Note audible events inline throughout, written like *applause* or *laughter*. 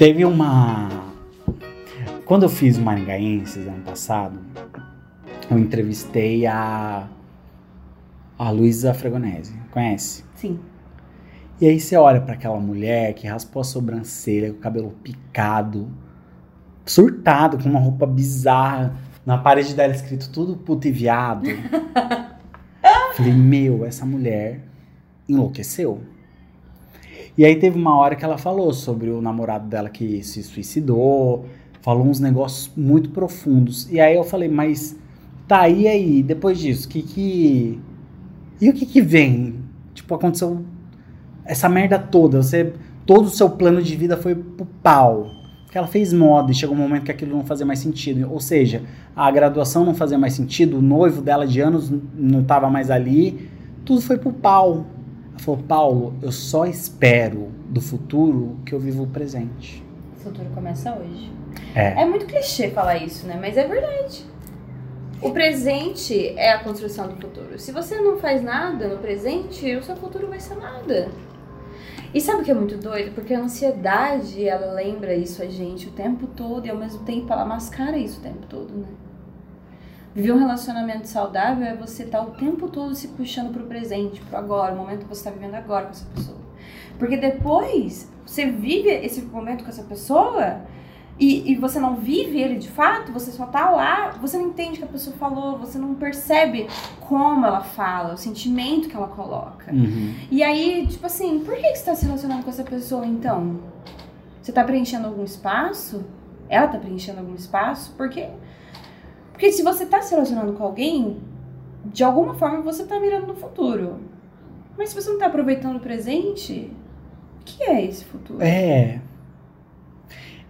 Teve uma. Quando eu fiz o Maringaenses ano passado, eu entrevistei a. A Luísa Fregonese. Conhece? Sim. E aí você olha para aquela mulher que raspou a sobrancelha, com o cabelo picado, surtado, com uma roupa bizarra, na parede dela escrito tudo puto e viado. *laughs* Falei, meu, essa mulher enlouqueceu. E aí teve uma hora que ela falou sobre o namorado dela que se suicidou, falou uns negócios muito profundos. E aí eu falei, mas tá, e aí, depois disso, que que... E o que que vem? Tipo, aconteceu essa merda toda, você todo o seu plano de vida foi pro pau. Que ela fez moda e chegou um momento que aquilo não fazia mais sentido. Ou seja, a graduação não fazia mais sentido, o noivo dela de anos não estava mais ali, tudo foi pro pau. Falou: Paulo, eu só espero do futuro que eu vivo o presente. O futuro começa hoje. É. É muito clichê falar isso, né? Mas é verdade. O presente é a construção do futuro. Se você não faz nada no presente, o seu futuro vai ser nada. E sabe o que é muito doido? Porque a ansiedade, ela lembra isso a gente o tempo todo e ao mesmo tempo ela mascara isso o tempo todo, né? Viver um relacionamento saudável é você estar o tempo todo se puxando pro presente, pro agora, o momento que você está vivendo agora com essa pessoa. Porque depois você vive esse momento com essa pessoa e, e você não vive ele de fato, você só tá lá, você não entende o que a pessoa falou, você não percebe como ela fala, o sentimento que ela coloca. Uhum. E aí, tipo assim, por que que você tá se relacionando com essa pessoa então? Você tá preenchendo algum espaço? Ela tá preenchendo algum espaço? Por quê? Porque se você tá se relacionando com alguém, de alguma forma você tá mirando no futuro. Mas se você não tá aproveitando o presente, o que é esse futuro? É.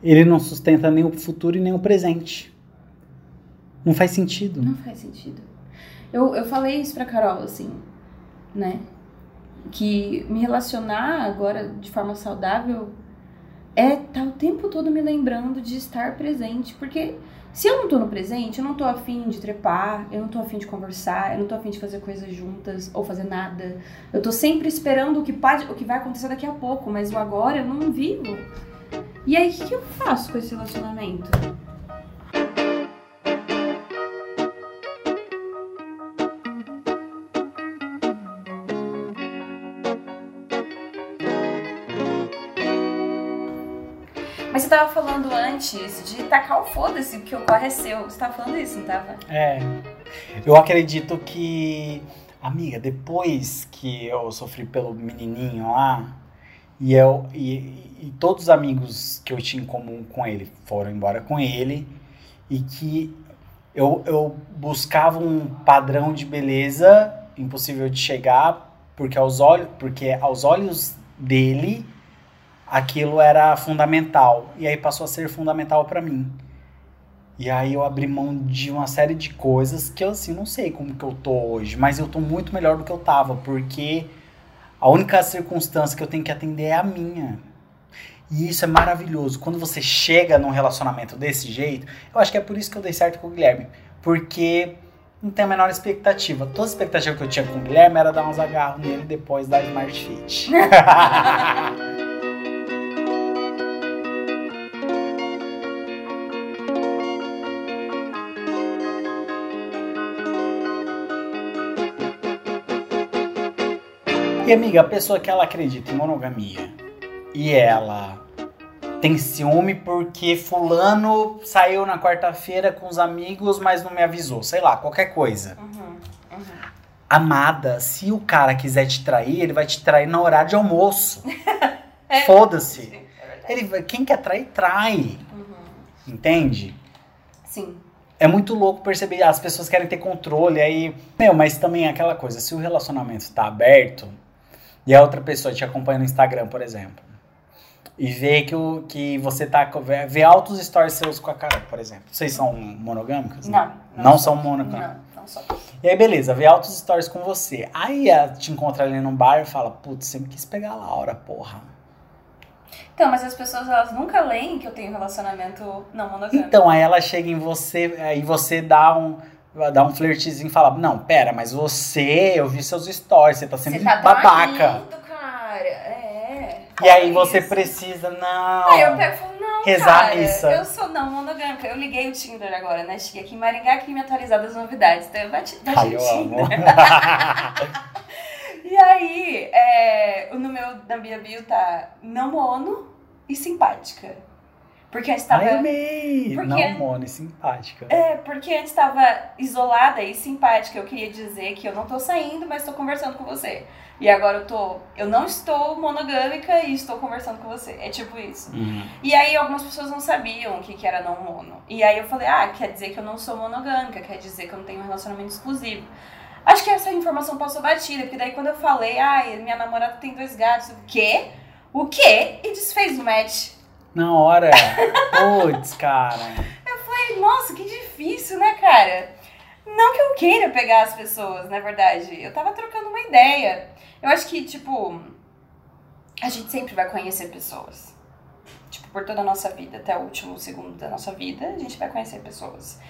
Ele não sustenta nem o futuro e nem o presente. Não faz sentido. Não faz sentido. Eu, eu falei isso pra Carol, assim, né? Que me relacionar agora de forma saudável é estar o tempo todo me lembrando de estar presente. Porque se eu não tô no presente, eu não tô afim de trepar, eu não tô afim de conversar, eu não tô afim de fazer coisas juntas ou fazer nada. Eu tô sempre esperando o que, pode, o que vai acontecer daqui a pouco, mas o agora eu não vivo. E aí, o que, que eu faço com esse relacionamento? Mas você tava falando antes de tacar o foda-se, que o corre é seu. Você tava falando isso, não tava? É. Eu acredito que, amiga, depois que eu sofri pelo menininho lá, e eu e, e todos os amigos que eu tinha em comum com ele foram embora com ele, e que eu, eu buscava um padrão de beleza impossível de chegar, porque aos olhos, porque aos olhos dele aquilo era fundamental e aí passou a ser fundamental pra mim. E aí eu abri mão de uma série de coisas que eu assim não sei como que eu tô hoje, mas eu tô muito melhor do que eu tava, porque a única circunstância que eu tenho que atender é a minha. E isso é maravilhoso. Quando você chega num relacionamento desse jeito, eu acho que é por isso que eu dei certo com o Guilherme, porque não tem a menor expectativa. Toda a expectativa que eu tinha com o Guilherme era dar uns agarros nele depois da Smart Fit. *laughs* E amiga, a pessoa que ela acredita em monogamia e ela tem ciúme porque fulano saiu na quarta-feira com os amigos, mas não me avisou, sei lá, qualquer coisa. Uhum, uhum. Amada, se o cara quiser te trair, ele vai te trair no horário de almoço. *laughs* É. *laughs* Foda-se. É. Ele, quem quer trair, trai. Uhum. Entende? Sim. É muito louco perceber, as pessoas querem ter controle, aí. Meu, mas também é aquela coisa, se o relacionamento tá aberto e a outra pessoa te acompanha no Instagram, por exemplo, e vê que, o, que você tá. vê- altos stories seus com a cara, por exemplo. Vocês são monogâmicos? Não. Não são monogâmicos. Não, não só. E aí, beleza, vê altos stories com você. Aí ela te encontra ali num bar e fala, putz, sempre quis pegar a Laura, porra. Então, mas as pessoas elas nunca leem que eu tenho relacionamento não monogâmico. Então, aí ela chega em você, aí você dá um. Dá um flertezinho e fala, não, pera, mas você, eu vi seus stories, você tá Você sempre tá babaca. traindo, cara. É. E aí você isso. precisa, não. Aí eu pego e falo, rezar cara, a missa. Eu sou não monogâmica. Eu liguei o Tinder agora, né? Cheguei aqui em Maringá que me atualizar das novidades. Então eu bati, bati Ai, eu Tinder. amo. *laughs* E aí, é, no meu, na minha bio tá não mono e simpática. Porque antes tava. Ai, amei. Porque- Não, Mone, simpática. É, porque antes estava isolada e simpática. Eu queria dizer que eu não tô saindo, mas tô conversando com você. E agora eu tô. Eu não estou monogâmica e estou conversando com você. É tipo isso. Uhum. E aí algumas pessoas não sabiam o que, que era não mono. E aí eu falei, ah, quer dizer que eu não sou monogâmica, quer dizer que eu não tenho um relacionamento exclusivo. Acho que essa informação passou batida, porque daí quando eu falei, ah, minha namorada tem dois gatos, o quê? O quê? E desfez o match. Na hora. Putz, cara. Falei, nossa, que difícil, né, cara? Não que eu queira pegar as pessoas, na verdade. Eu tava trocando uma ideia. Eu acho que, tipo, a gente sempre vai conhecer pessoas. Tipo, por toda a nossa vida, até o último segundo da nossa vida, a gente vai conhecer pessoas.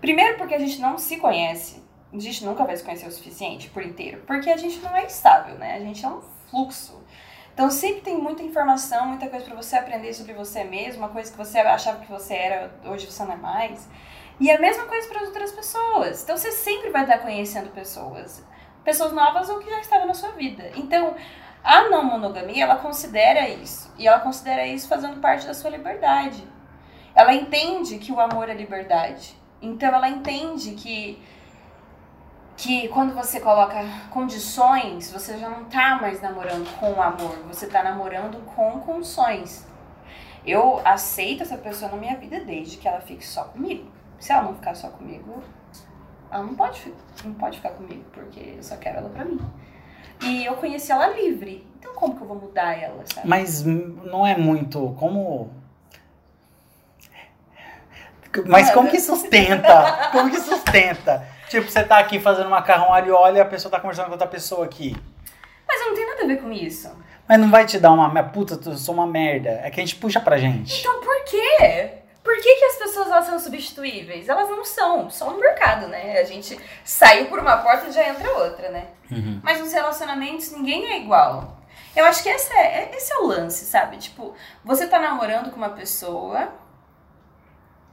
Primeiro porque a gente não se conhece. A gente nunca vai se conhecer o suficiente por inteiro. Porque a gente não é estável, né? A gente é um fluxo. Então sempre tem muita informação, muita coisa pra você aprender sobre você mesmo, uma coisa que você achava que você era, hoje você não é mais. E a mesma coisa para as outras pessoas. Então você sempre vai estar conhecendo pessoas, pessoas novas ou que já estavam na sua vida. Então a não monogamia, ela considera isso. E ela considera isso fazendo parte da sua liberdade. Ela entende que o amor é liberdade. Então ela entende que que quando você coloca condições, você já não tá mais namorando com amor, você tá namorando com condições. Eu aceito essa pessoa na minha vida desde que ela fique só comigo. Se ela não ficar só comigo, ela não pode, não pode ficar comigo, porque eu só quero ela pra mim. E eu conheci ela livre. Então como que eu vou mudar ela, sabe? Mas não é muito. Como. Mas como que sustenta? Como que sustenta? Tipo, você tá aqui fazendo macarrão alho e e a pessoa tá conversando com outra pessoa aqui. Mas eu não tenho nada a ver com isso. Mas não vai te dar uma. Puta, eu sou uma merda. É que a gente puxa pra gente. Então por quê? Por que, que as pessoas elas são substituíveis? Elas não são, só no mercado, né? A gente saiu por uma porta e já entra outra, né? Uhum. Mas nos relacionamentos ninguém é igual. Eu acho que esse é, esse é o lance, sabe? Tipo, você tá namorando com uma pessoa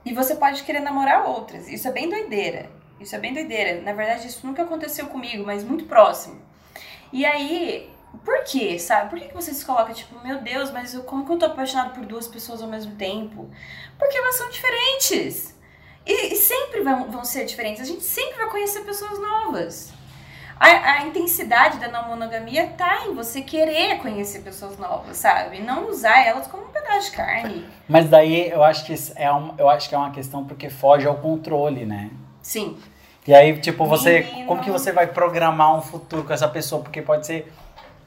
e você pode querer namorar outras. Isso é bem doideira. Isso é bem doideira. Na verdade, isso nunca aconteceu comigo, mas muito próximo. E aí, por quê, sabe? Por que que você se coloca tipo, meu Deus, mas eu, como que eu tô apaixonado por duas pessoas ao mesmo tempo? Porque elas são diferentes. E, e sempre vão, vão ser diferentes. A gente sempre vai conhecer pessoas novas. A, a intensidade da não monogamia tá em você querer conhecer pessoas novas, sabe? Não usar elas como um pedaço de carne. Mas daí eu acho que é um, eu acho que é uma questão porque foge ao controle, né? Sim. E aí, tipo, você. Menino. Como que você vai programar um futuro com essa pessoa? Porque pode ser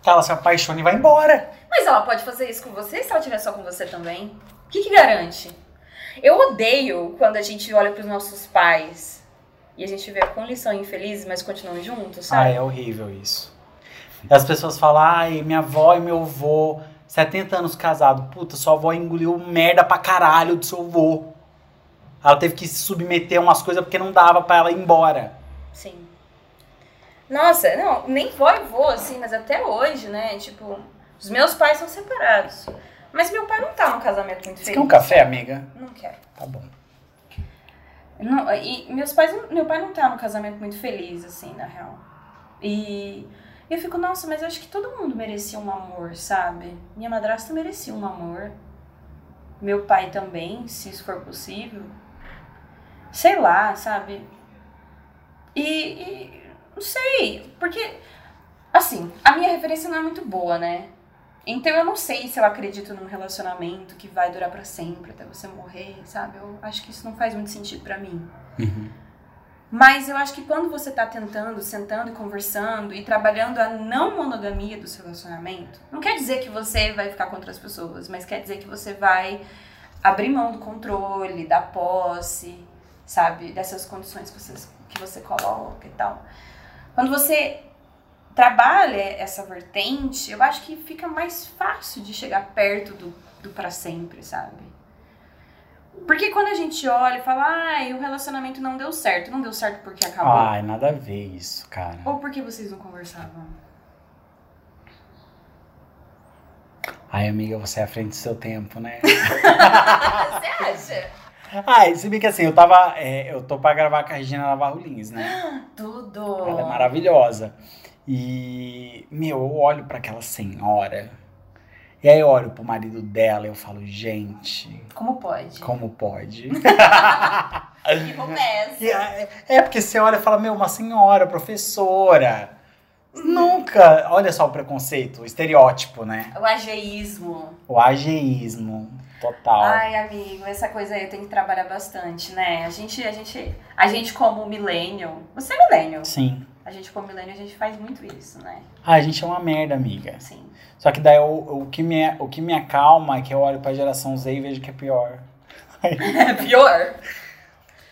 que ela se apaixone e vai embora. Mas ela pode fazer isso com você se ela estiver só com você também. O que, que garante? Eu odeio quando a gente olha pros nossos pais e a gente vê como eles são infelizes, mas continuam juntos, Ah, sabe? é horrível isso. As pessoas falam, ai, minha avó e meu avô, 70 anos casado. Puta, sua avó engoliu merda pra caralho do seu avô. Ela teve que se submeter a umas coisas porque não dava pra ela ir embora. Sim. Nossa, não, nem vó e vô, assim, mas até hoje, né? Tipo, os meus pais são separados. Mas meu pai não tá num casamento muito Você feliz. quer um café, amiga? Não quer. Tá bom. Não, e meus pais, meu pai não tá num casamento muito feliz, assim, na real. E eu fico, nossa, mas eu acho que todo mundo merecia um amor, sabe? Minha madrasta merecia um amor. Meu pai também, se isso for possível. Sei lá, sabe? E, e não sei, porque, assim, a minha referência não é muito boa, né? Então eu não sei se eu acredito num relacionamento que vai durar pra sempre, até você morrer, sabe? Eu acho que isso não faz muito sentido pra mim. Mas eu acho que quando você tá tentando, sentando e conversando e trabalhando a não monogamia do seu relacionamento, não quer dizer que você vai ficar com outras pessoas, mas quer dizer que você vai abrir mão do controle, da posse, sabe? Dessas condições que você, que você coloca e tal. Quando você trabalha essa vertente, eu acho que fica mais fácil de chegar perto do, do para sempre, sabe? Porque quando a gente olha e fala, ai, o relacionamento não deu certo, não deu certo porque acabou. Ai, nada a ver isso, cara. Ou porque vocês não conversavam? Ai, amiga, você é à frente do seu tempo, né? *laughs* Você acha? Ai, se bem que assim, eu tava. é, eu tô pra gravar com a Regina Navarro Lins, né? *gasps* Tudo. Ela é maravilhosa. E, meu, eu olho pra aquela senhora. E aí eu olho pro marido dela e eu falo, gente, Como pode? como pode? *laughs* *laughs* Que é? E é, é porque você olha e fala, meu, uma senhora, professora. Nunca. Olha só o preconceito, o estereótipo, né? O ageísmo. O ageísmo total. Ai, amigo, essa coisa aí eu tenho que trabalhar bastante, né? A gente, a gente, a gente como millennial, você é millennial, Sim. a gente como millennial, a gente faz muito isso, né? Ah, a gente é uma merda, amiga. Sim. Só que daí o, o, que me, o que me acalma é que eu olho pra geração Z e vejo que é pior. *laughs* É pior.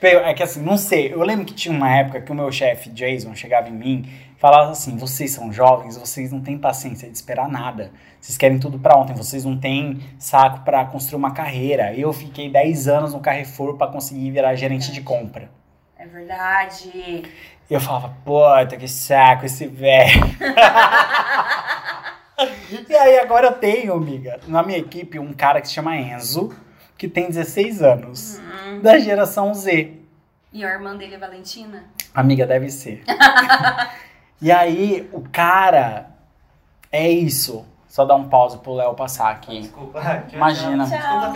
Pior, É que assim, não sei. Eu lembro que tinha uma época que o meu chefe, Jason, chegava em mim falava assim: vocês são jovens, vocês não têm paciência de esperar nada. Vocês querem tudo pra ontem, vocês não têm saco pra construir uma carreira. Eu fiquei 10 anos no Carrefour pra conseguir virar gerente de compra. É verdade. Eu falava, puta, que saco esse velho. *laughs* e aí agora eu tenho, amiga, na minha equipe um cara que se chama Enzo, que tem 16 anos, Hum. da geração Z. E a irmã dele é Valentina? Amiga, deve ser. *laughs* e aí, o cara é isso. Só dar um pause pro Léo passar aqui. Desculpa. Imagina. Tchau.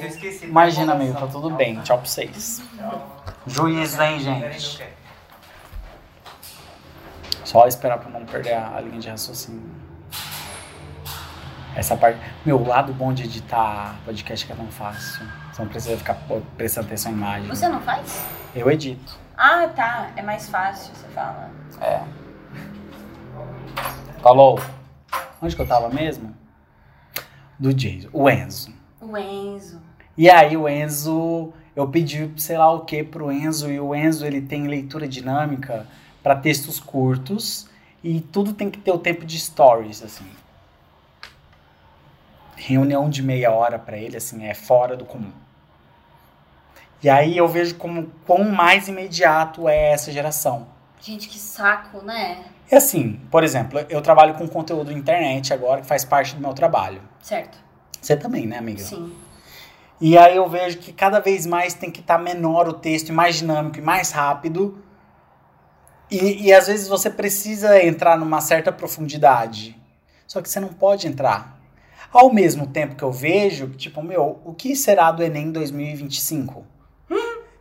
Desculpa. Imagina, amigo, tá tudo bem. Tchau pra vocês. Juízo, hein, gente? Só esperar pra não perder a, a linha de raciocínio. Essa parte. Meu, o lado bom de editar podcast é que é tão fácil. Você não precisa ficar prestando atenção em imagem. Você não faz? Eu edito. Ah, tá. É mais fácil, você fala. É. Falou. Onde que eu tava mesmo? Do Jason. O Enzo. O Enzo. E aí o Enzo, eu pedi sei lá o que pro Enzo e o Enzo ele tem leitura dinâmica para textos curtos e tudo tem que ter o tempo de stories assim. Reunião de meia hora para ele assim é fora do comum. E aí eu vejo como quão mais imediato é essa geração. Gente, que saco, né? É assim, por exemplo, eu trabalho com conteúdo na internet agora que faz parte do meu trabalho. Certo. Você também, né, amiga? Sim. E aí eu vejo que cada vez mais tem que estar menor o texto, mais dinâmico e mais rápido. E, e às vezes você precisa entrar numa certa profundidade. Só que você não pode entrar. Ao mesmo tempo que eu vejo, tipo, meu, o que será do Enem 2025?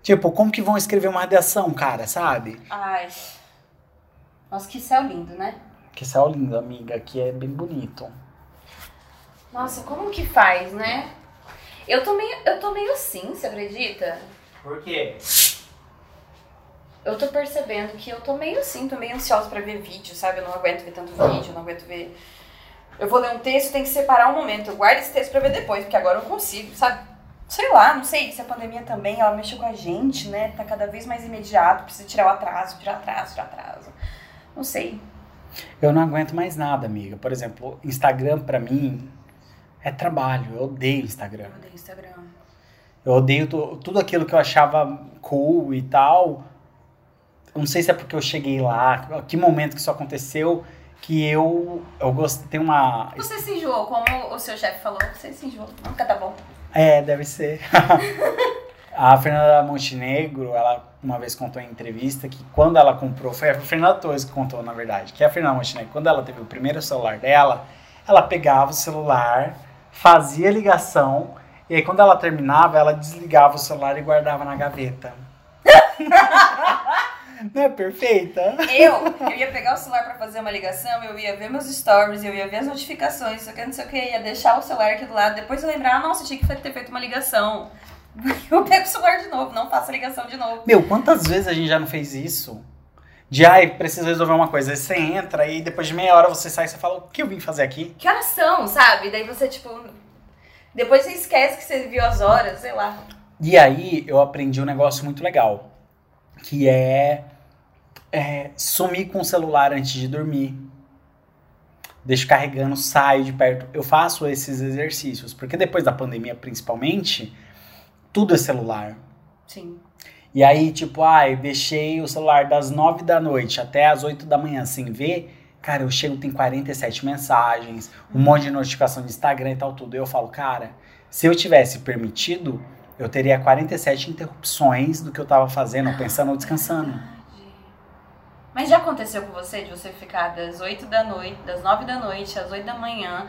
Tipo, como que vão escrever uma redação, cara, sabe? Ai. Nossa, que céu lindo, né? Que céu lindo, amiga, que é bem bonito. Nossa, como que faz, né? Eu tô meio, eu tô meio assim, você acredita? Por quê? Eu tô percebendo que eu tô meio assim, tô meio ansiosa pra ver vídeo, sabe? Eu não aguento ver tanto vídeo, eu não aguento ver. Eu vou ler um texto, tem que separar um momento. Eu guardo esse texto pra ver depois, porque agora eu consigo, sabe? Sei lá, não sei se a pandemia também, ela mexeu com a gente, né? Tá cada vez mais imediato, precisa tirar o atraso, tirar atraso, tirar atraso. Não sei. Eu não aguento mais nada, amiga. Por exemplo, Instagram pra mim é trabalho. Eu odeio Instagram. Eu odeio Instagram. Eu odeio tu- tudo aquilo que eu achava cool e tal. Eu não sei se é porque eu cheguei lá, que momento que isso aconteceu, que eu eu gosto tem uma Você se enjoou, como o seu chefe falou, você se enjoou. Nunca tá bom. É, deve ser. *laughs* a Fernanda Montenegro, ela uma vez contou em entrevista que quando ela comprou, foi a Fernanda Torres que contou, na verdade, que a Fernanda Montenegro, quando ela teve o primeiro celular dela, ela pegava o celular, fazia ligação, e aí quando ela terminava, ela desligava o celular e guardava na gaveta. Não é perfeita? Eu, eu ia pegar o celular pra fazer uma ligação, eu ia ver meus stories, eu ia ver as notificações, só que não sei o que, ia deixar o celular aqui do lado, depois eu lembrar, ah, nossa, tinha que ter feito uma ligação. *laughs* Eu pego o celular de novo, não faço a ligação de novo. Meu, quantas vezes a gente já não fez isso? De, ai, preciso resolver uma coisa. Aí você entra e depois de meia hora você sai e você fala, o que eu vim fazer aqui? Que horas são, sabe? Daí você, tipo. Depois você esquece que você viu as horas, sei lá. E aí eu aprendi um negócio muito legal, que é, é sumir com o celular antes de dormir. Deixo carregando, saio de perto. Eu faço esses exercícios, porque depois da pandemia, principalmente, tudo é celular. Sim. E aí, tipo, ai, deixei o celular das nove da noite até as 8 da manhã sem ver, Cara, eu chego, tem 47 mensagens, um monte de notificação de Instagram e tal, tudo. E eu falo, cara, se eu tivesse permitido, eu teria 47 interrupções do que eu tava fazendo, pensando ou descansando. Mas já aconteceu com você de você ficar das 8 da noite, das 9 da noite às 8 da manhã,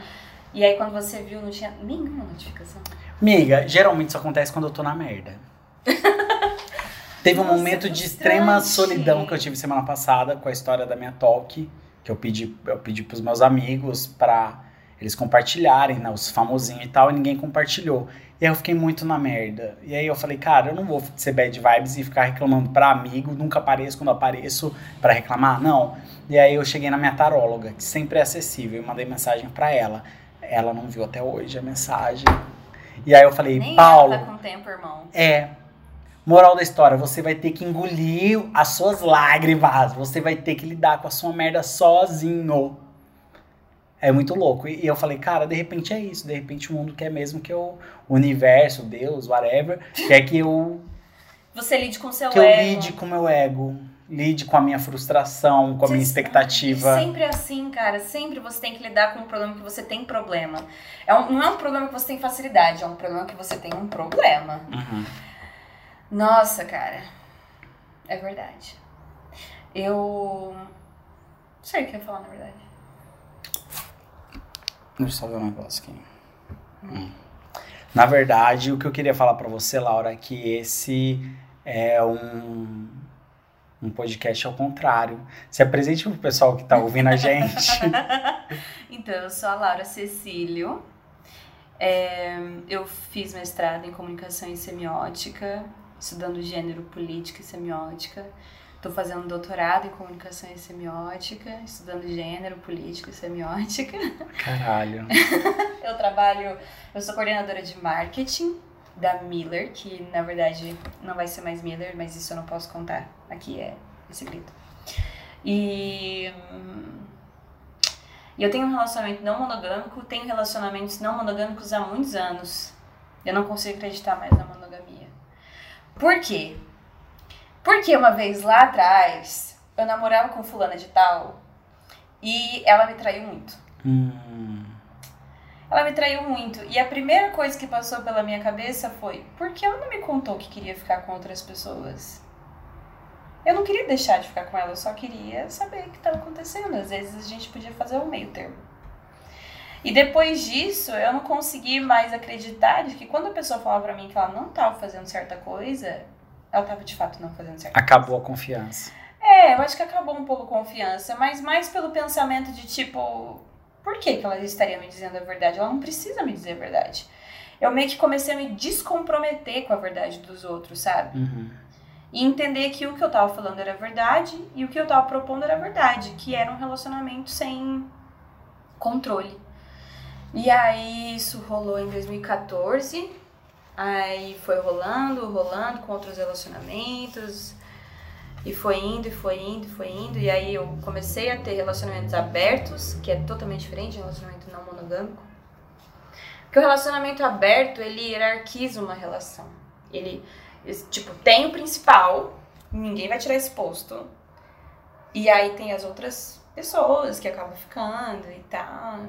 e aí quando você viu não tinha nenhuma notificação? Amiga, geralmente isso acontece quando eu tô na merda. *laughs* Teve um Nossa, momento de extrema solidão que eu tive semana passada com a história da minha talk, que eu pedi, eu pedi pros meus amigos pra eles compartilharem, né, os famosinhos e tal, e ninguém compartilhou. E aí eu fiquei muito na merda. E aí eu falei, cara, eu não vou ser bad vibes e ficar reclamando pra amigo, nunca apareço quando apareço pra reclamar, não. E aí eu cheguei na minha taróloga, que sempre é acessível, e mandei mensagem pra ela. Ela não viu até hoje a mensagem. E aí eu falei, Nem Paulo, ela tá com tempo, irmão. é. Moral da história, você vai ter que engolir as suas lágrimas. Você vai ter que lidar com a sua merda sozinho. É muito louco. E e eu falei, cara, de repente é isso. De repente o mundo quer mesmo que eu. O universo, Deus, whatever, quer que eu, *laughs* Você lide com seu que eu ego. lide com o meu ego. Lide com a minha frustração, com a minha Você- expectativa. Sempre assim, cara. Sempre você tem que lidar com um problema que você tem problema. É um- não é um problema que você tem facilidade, é um problema que você tem um problema. Uhum. Nossa, cara. É verdade. Eu. Não sei o que eu ia falar, na verdade. Deixa eu só ver um negócio aqui. Hum. Na verdade, o que eu queria falar pra você, Laura, é que esse é um, um podcast ao contrário. Se apresente pro pessoal que tá ouvindo a gente. *laughs* Então, eu sou a Laura Cecílio. É, eu fiz mestrado em comunicação e semiótica, estudando gênero, política e semiótica. Estou fazendo doutorado em comunicação e semiótica, estudando gênero, política e semiótica. Caralho. *laughs* Eu trabalho, eu sou coordenadora de marketing da Miller, que na verdade não vai ser mais Miller, mas isso eu não posso contar. Aqui é, é segredo. E eu tenho um relacionamento não monogâmico, tenho relacionamentos não monogâmicos há muitos anos. Eu não consigo acreditar mais na monogamia. Por quê? Porque uma vez lá atrás, eu namorava com fulana de tal e ela me traiu muito. Hum, Ela me traiu muito. E a primeira coisa que passou pela minha cabeça foi: por que ela não me contou que queria ficar com outras pessoas? Eu não queria deixar de ficar com ela, eu só queria saber o que estava acontecendo. Às vezes a gente podia fazer um meio termo. E depois disso, eu não consegui mais acreditar de que quando a pessoa falava pra mim que ela não estava fazendo certa coisa, ela estava de fato não fazendo certa coisa. acabou a confiança. É, eu acho que acabou um pouco a confiança, mas mais pelo pensamento de tipo, por que, que ela estaria me dizendo a verdade? Ela não precisa me dizer a verdade. Eu meio que comecei a me descomprometer com a verdade dos outros, sabe? Uhum. E entender que o que eu tava falando era verdade e o que eu tava propondo era verdade, que era um relacionamento sem controle. E aí isso rolou em 2014, aí foi rolando, rolando com outros relacionamentos, e foi indo, e foi indo, e foi indo, e aí eu comecei a ter relacionamentos abertos, que é totalmente diferente de relacionamento não monogâmico. Porque o relacionamento aberto, ele hierarquiza uma relação. Ele, tipo, tem o principal, ninguém vai tirar esse posto. E aí tem as outras pessoas que acabam ficando e tal.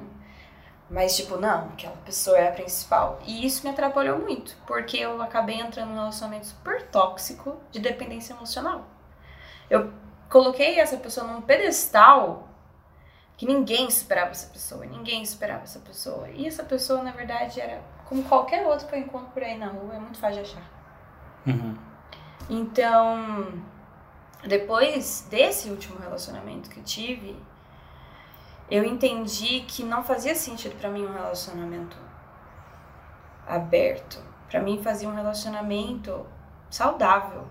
Mas, tipo, não, aquela pessoa é a principal. E isso me atrapalhou muito, porque eu acabei entrando num relacionamento super tóxico de dependência emocional. Eu coloquei essa pessoa num pedestal que ninguém esperava essa pessoa, ninguém esperava essa pessoa. E essa pessoa, na verdade, era como qualquer outro que eu encontro por aí na rua, é muito fácil de achar. Uhum. Então, depois desse último relacionamento que eu tive, eu entendi que não fazia sentido pra mim um relacionamento aberto. Pra mim fazia um relacionamento saudável.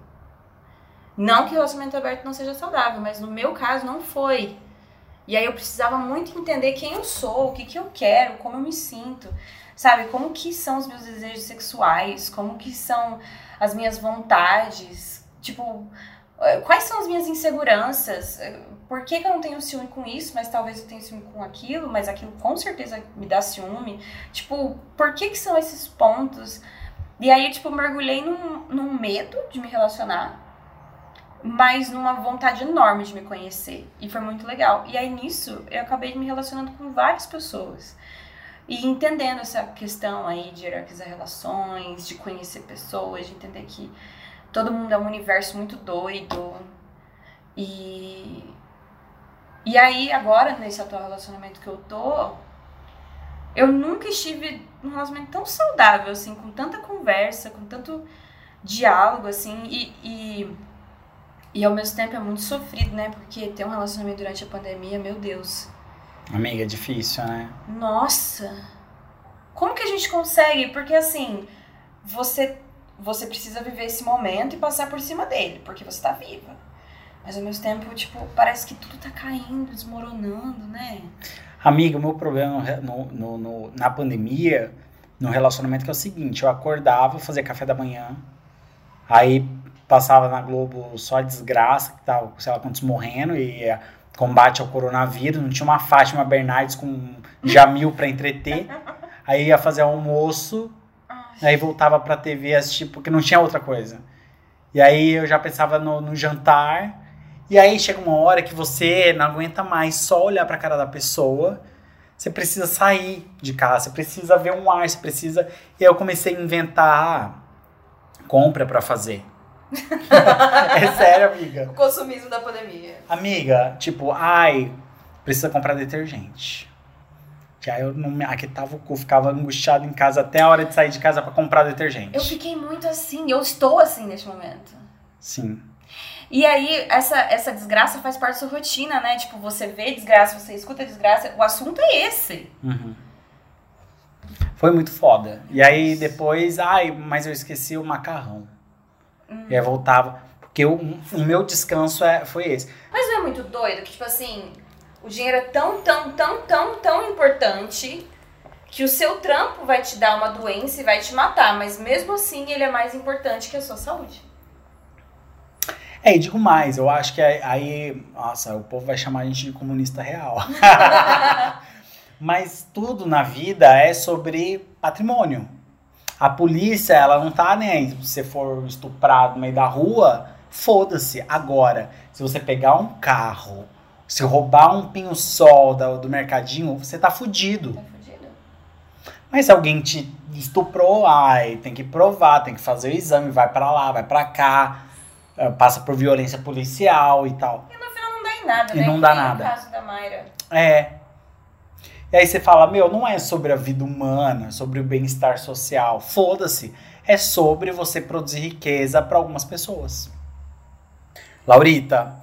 Não que relacionamento aberto não seja saudável, mas no meu caso não foi. E aí eu precisava muito entender quem eu sou, o que, que eu quero, como eu me sinto, sabe? Como que são os meus desejos sexuais, como que são as minhas vontades, tipo, quais são as minhas inseguranças, Eh, por que, que eu não tenho ciúme com isso, mas talvez eu tenha ciúme com aquilo, mas aquilo com certeza me dá ciúme, tipo, por que que são esses pontos? E aí, tipo, mergulhei num, num medo de me relacionar, mas numa vontade enorme de me conhecer. E foi muito legal. E aí nisso eu acabei me relacionando com várias pessoas. E entendendo essa questão aí de hierarquizar relações, de conhecer pessoas, de entender que todo mundo é um universo muito doido. E. E aí, agora, nesse atual relacionamento que eu tô, eu nunca estive num relacionamento tão saudável, assim, com tanta conversa, com tanto diálogo, assim, e, e, e ao mesmo tempo é muito sofrido, né? Porque ter um relacionamento durante a pandemia, meu Deus. Amiga, é difícil, né? Nossa! Como que a gente consegue? Porque assim, você você precisa viver esse momento e passar por cima dele, porque você tá viva. Mas ao mesmo tempo, tipo, parece que tudo tá caindo, desmoronando, né? Amiga, o meu problema no, no, no, na pandemia, no relacionamento, é o seguinte: eu acordava, fazia café da manhã, aí passava na Globo só a desgraça, que tava, sei lá quantos morrendo, e combate ao coronavírus, não tinha uma Fátima Bernardes com Jamil para entreter. Aí ia fazer almoço, aí voltava pra TV assistir, porque não tinha outra coisa. E aí eu já pensava no, no jantar, e aí chega uma hora que você não aguenta mais só olhar pra cara da pessoa, você precisa sair de casa, você precisa ver um ar, você precisa. E aí eu comecei a inventar compra para fazer. *laughs* é sério, amiga. O consumismo da pandemia. Amiga, tipo, ai, precisa comprar detergente. Que aí eu não me aquitava o cu, ficava angustiado em casa até a hora de sair de casa para comprar detergente. Eu fiquei muito assim, eu estou assim neste momento. Sim. E aí, essa, essa desgraça faz parte da sua rotina, né? Tipo, você vê desgraça, você escuta desgraça, o assunto é esse. Uhum. Foi muito foda. E aí depois, ai, mas eu esqueci o macarrão. Uhum. E aí voltava. Porque o, o meu descanso é, foi esse. Mas não é muito doido que, tipo assim, o dinheiro é tão, tão, tão, tão, tão importante que o seu trampo vai te dar uma doença e vai te matar, mas mesmo assim ele é mais importante que a sua saúde. É, e digo mais, eu acho que aí, nossa, o povo vai chamar a gente de comunista real. *laughs* mas tudo na vida é sobre patrimônio. A polícia, ela não tá nem aí. Se você for estuprado no meio da rua, foda-se. Agora, se você pegar um carro se roubar um pinho-sol do, do mercadinho, você tá fudido. Tá fudido. Mas se alguém te estuprou, ai, tem que provar, tem que fazer o exame, vai para lá, vai para cá, eh, passa por violência policial e tal. E no final não dá em nada, e né? não dá nada. No caso da Mayra. É. E aí você fala, meu, não é sobre a vida humana, sobre o bem-estar social. Foda-se. É sobre você produzir riqueza para algumas pessoas. Laurita,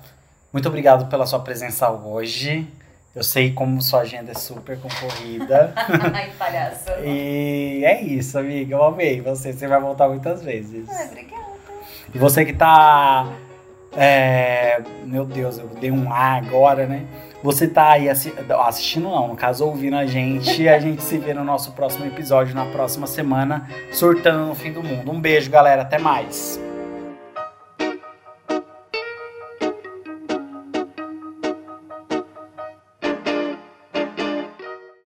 muito obrigado pela sua presença hoje. Eu sei como sua agenda é super concorrida. *laughs* Ai, palhaço. e é isso, amiga. Eu amei você. Você vai voltar muitas vezes. Ai, obrigada. E você que tá. É... Meu Deus, eu dei um A agora, né? Você tá aí assi... assistindo, não, no caso, ouvindo a gente. a gente se vê no nosso próximo episódio, na próxima semana, surtando no fim do mundo. Um beijo, galera. Até mais.